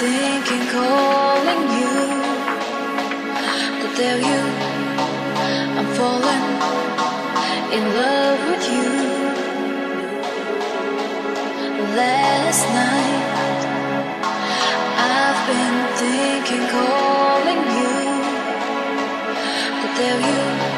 thinking calling you but tell you I'm falling in love with you. Last night I've been thinking calling you but tell you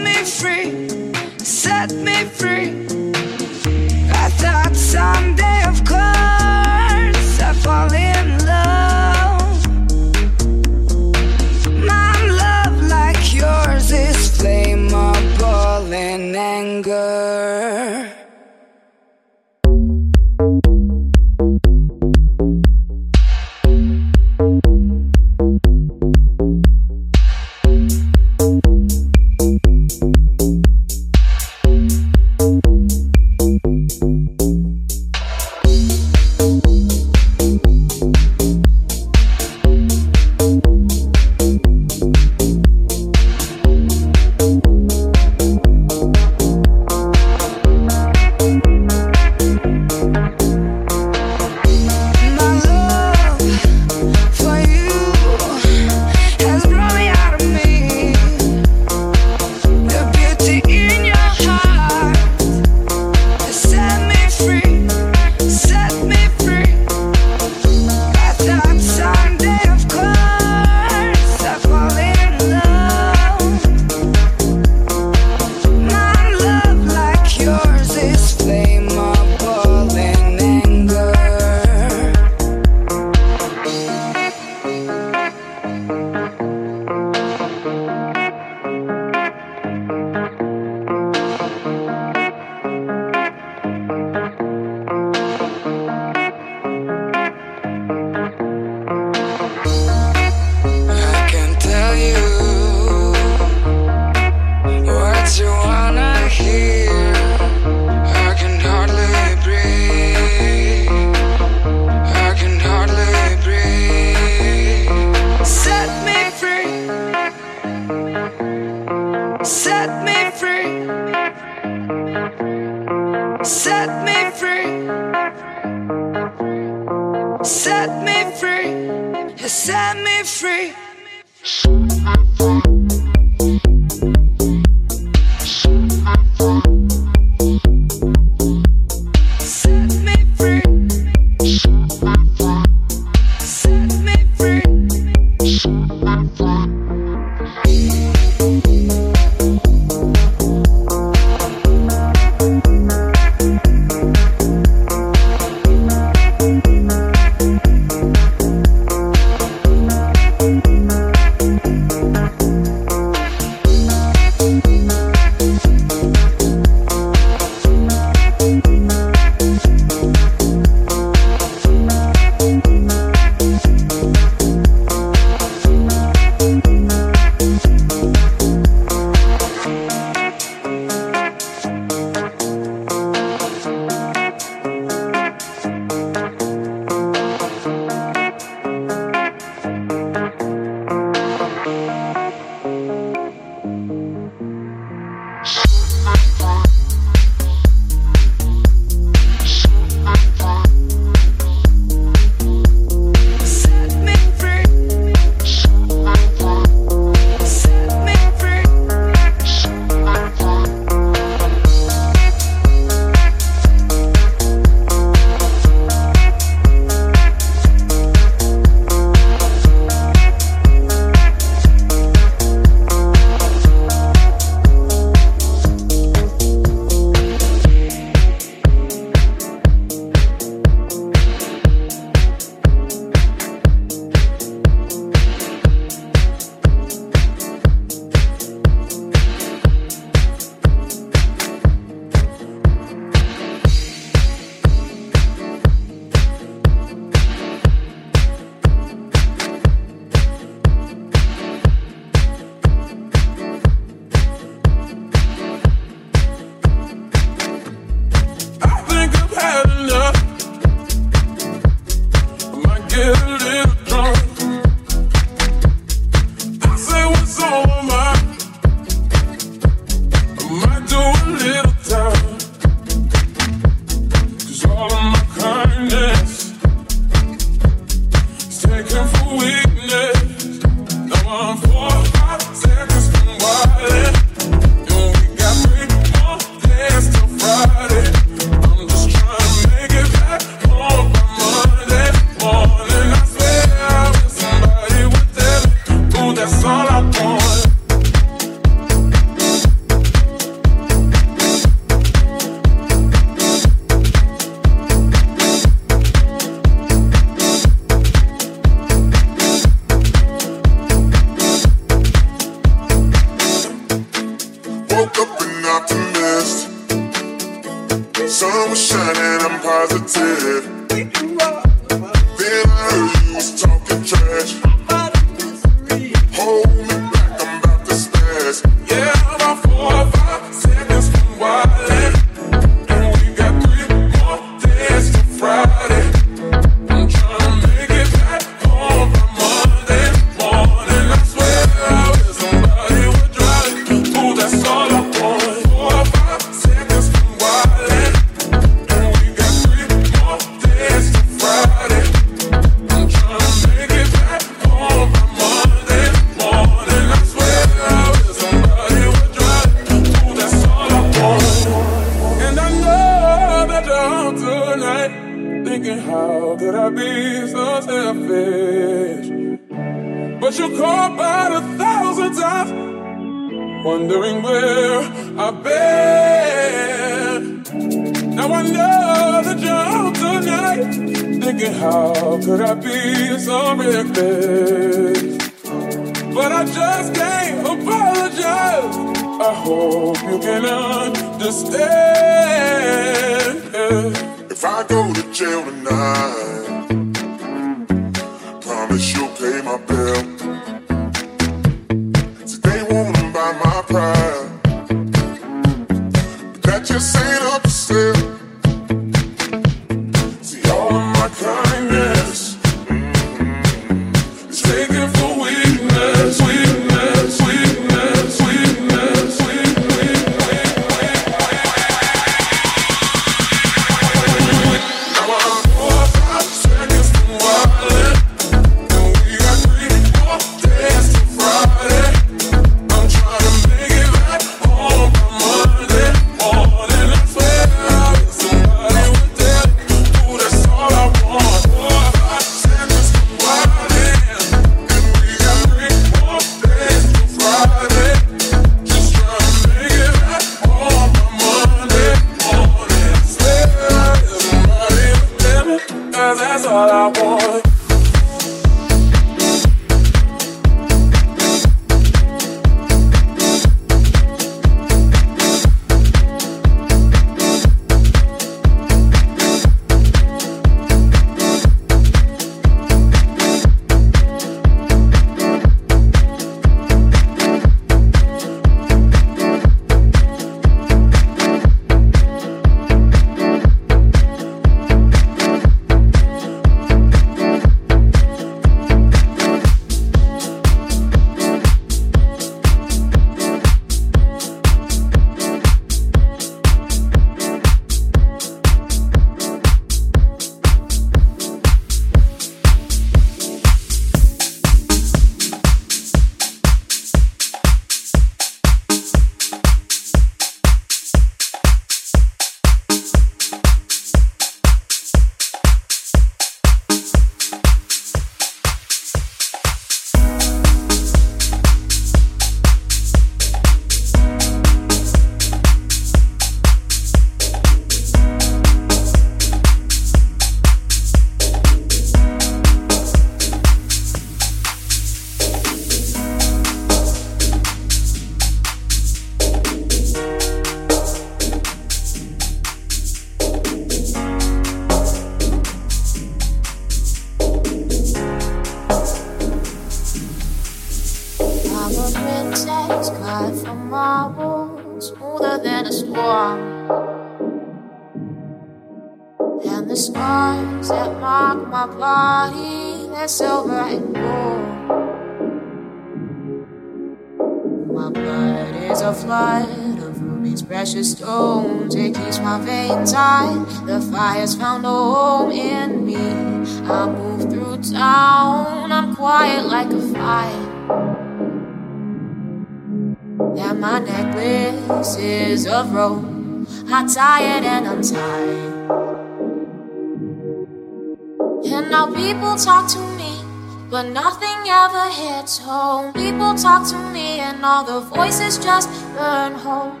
People talk to me, and all the voices just burn home.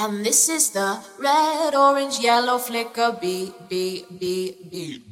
And this is the red, orange, yellow flicker beat, beat, beat, beat.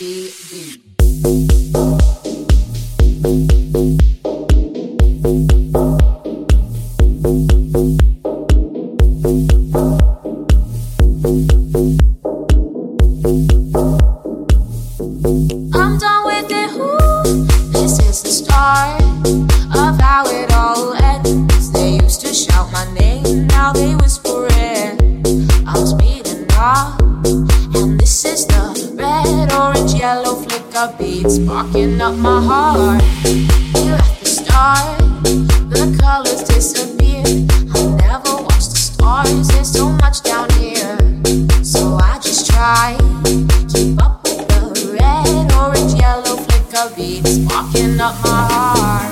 up my heart.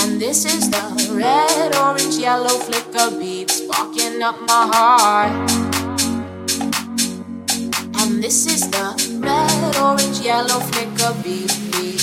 And this is the red, orange, yellow flicker beat sparking up my heart. And this is the red, orange, yellow flicker beat. beat.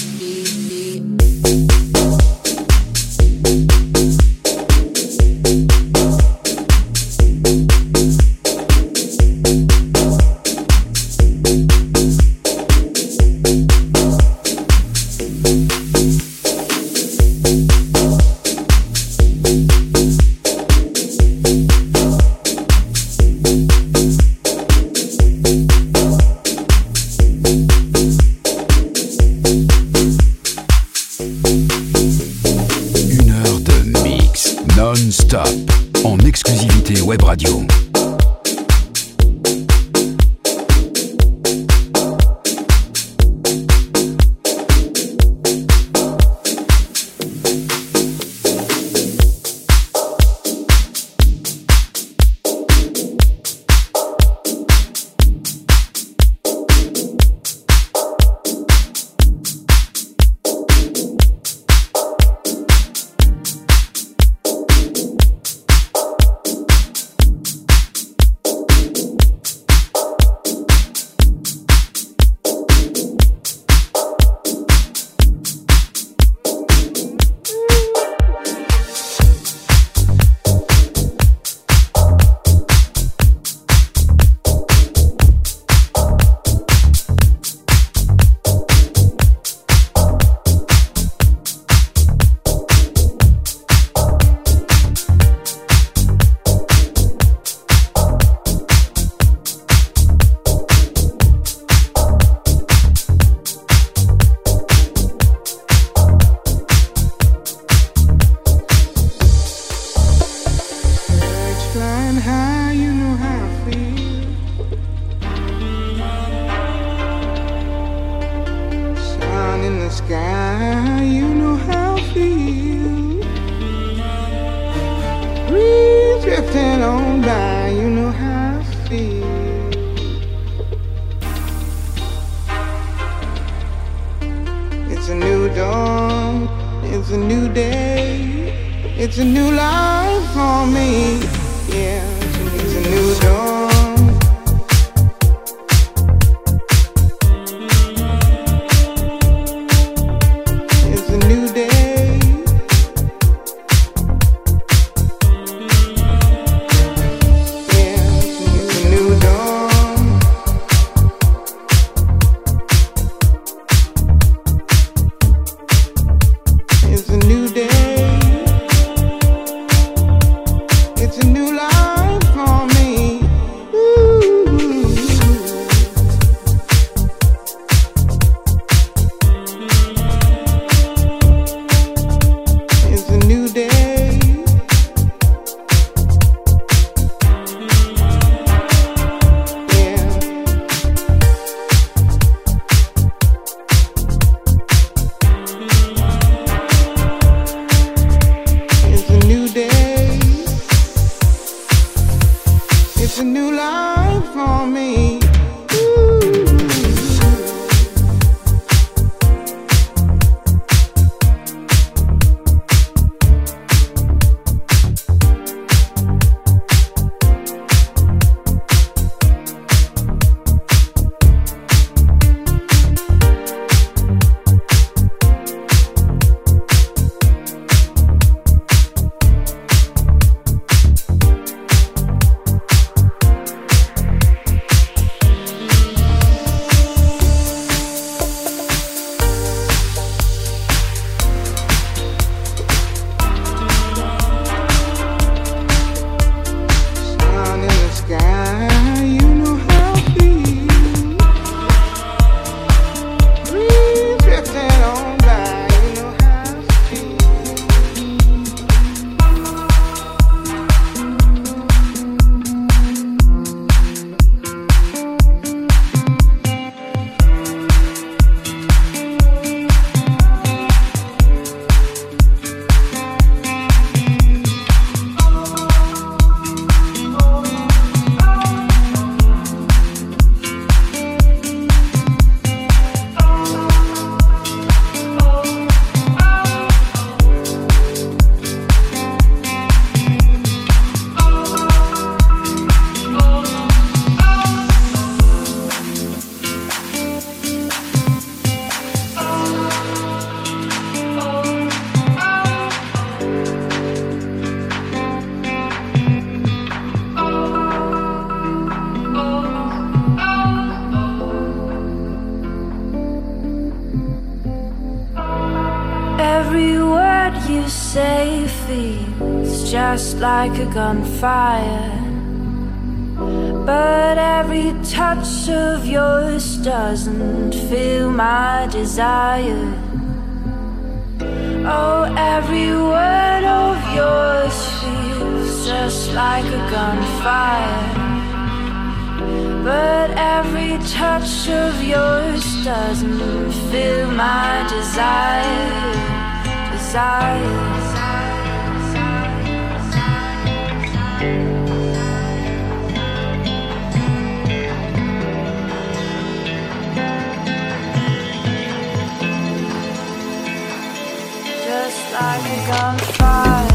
It's a new life for me. say feels just like a gunfire. But every touch of yours doesn't fill my desire. Oh, every word of yours feels just like a gunfire. But every touch of yours doesn't fill my desire. Desire. Just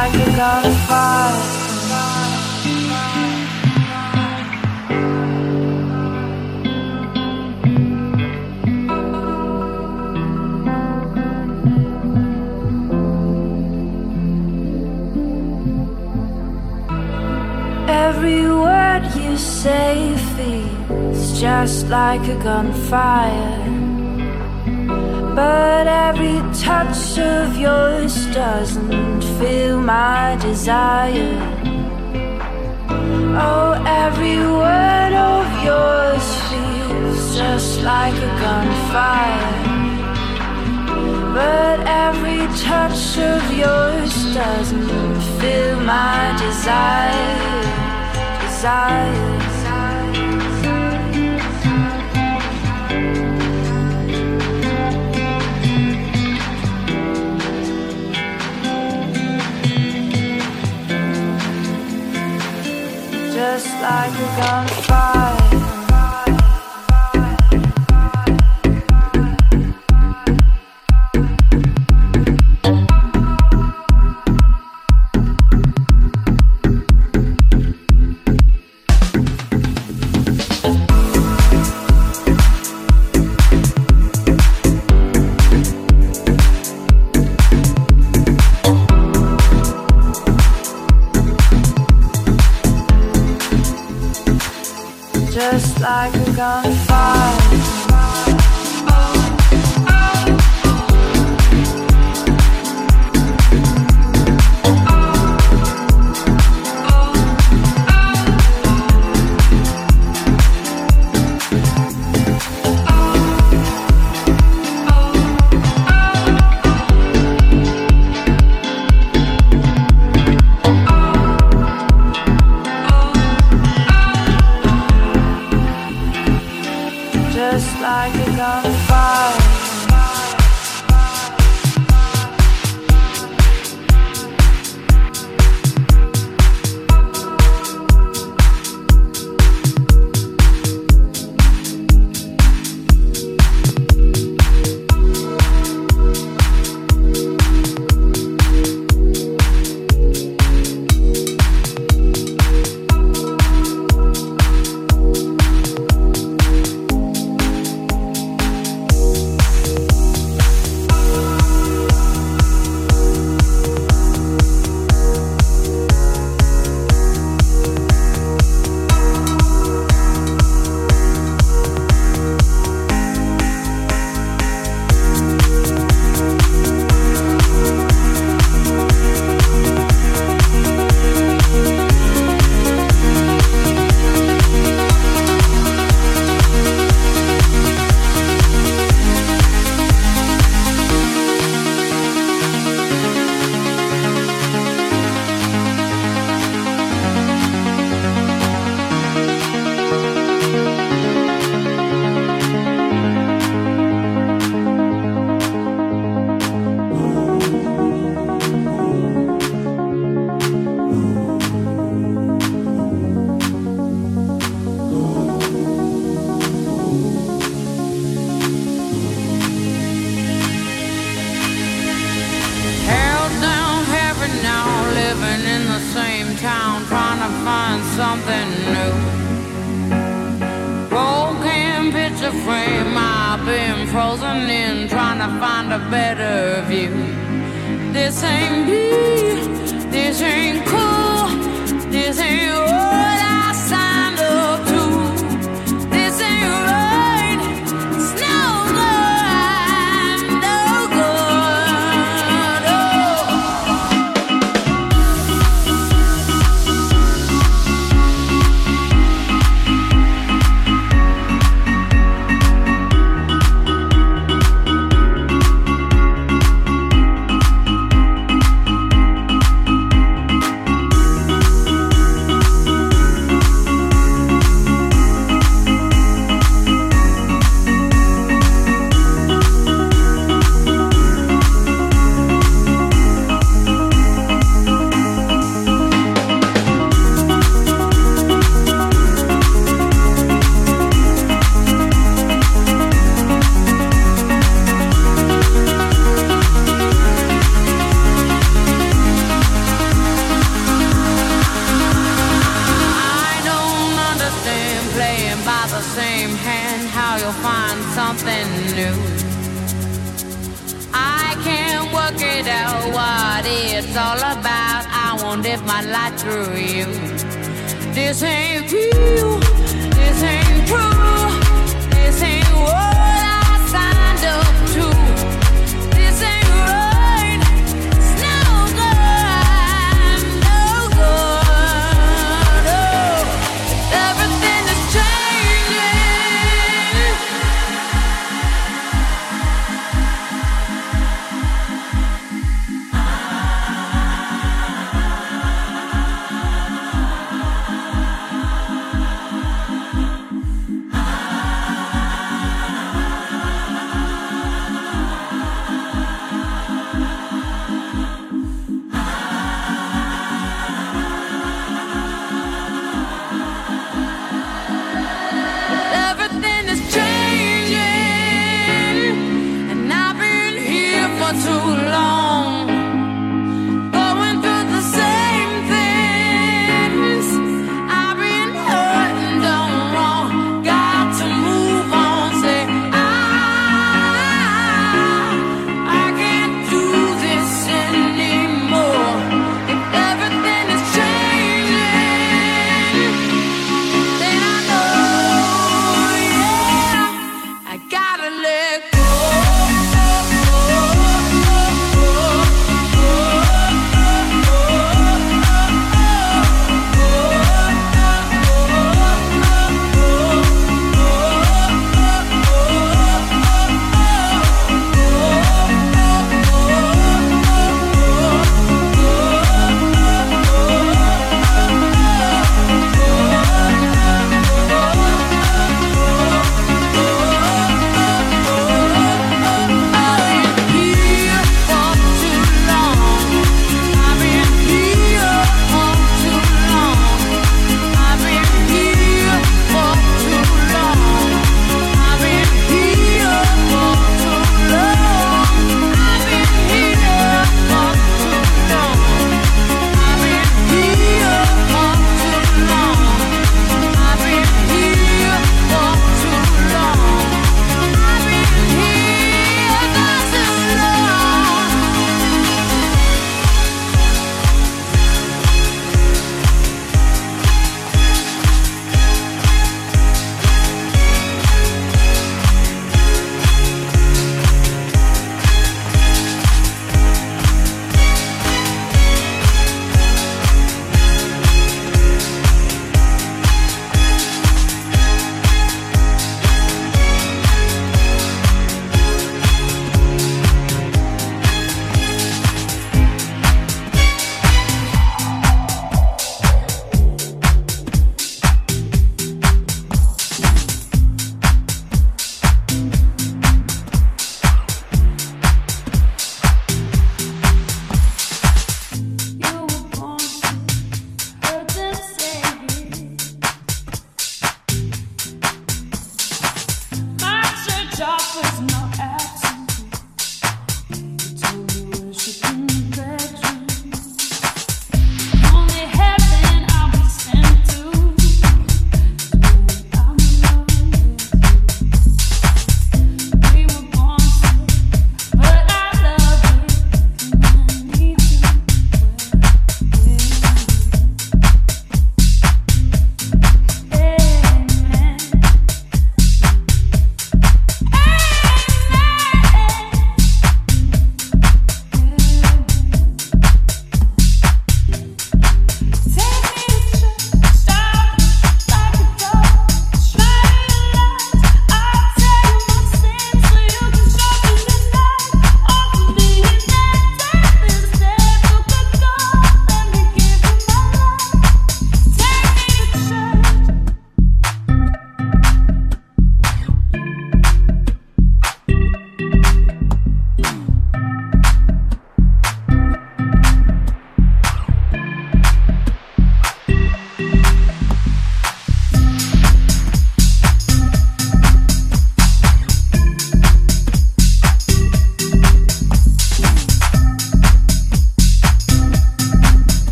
Like a gunfire. Every word you say feels just like a gunfire. But every touch of yours doesn't fill my desire. Oh, every word of yours feels just like a gunfire. But every touch of yours doesn't fill my desire. Desire. Just like a gunfire. Like a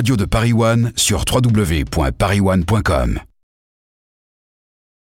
radio de Paris One sur www.parisone.com.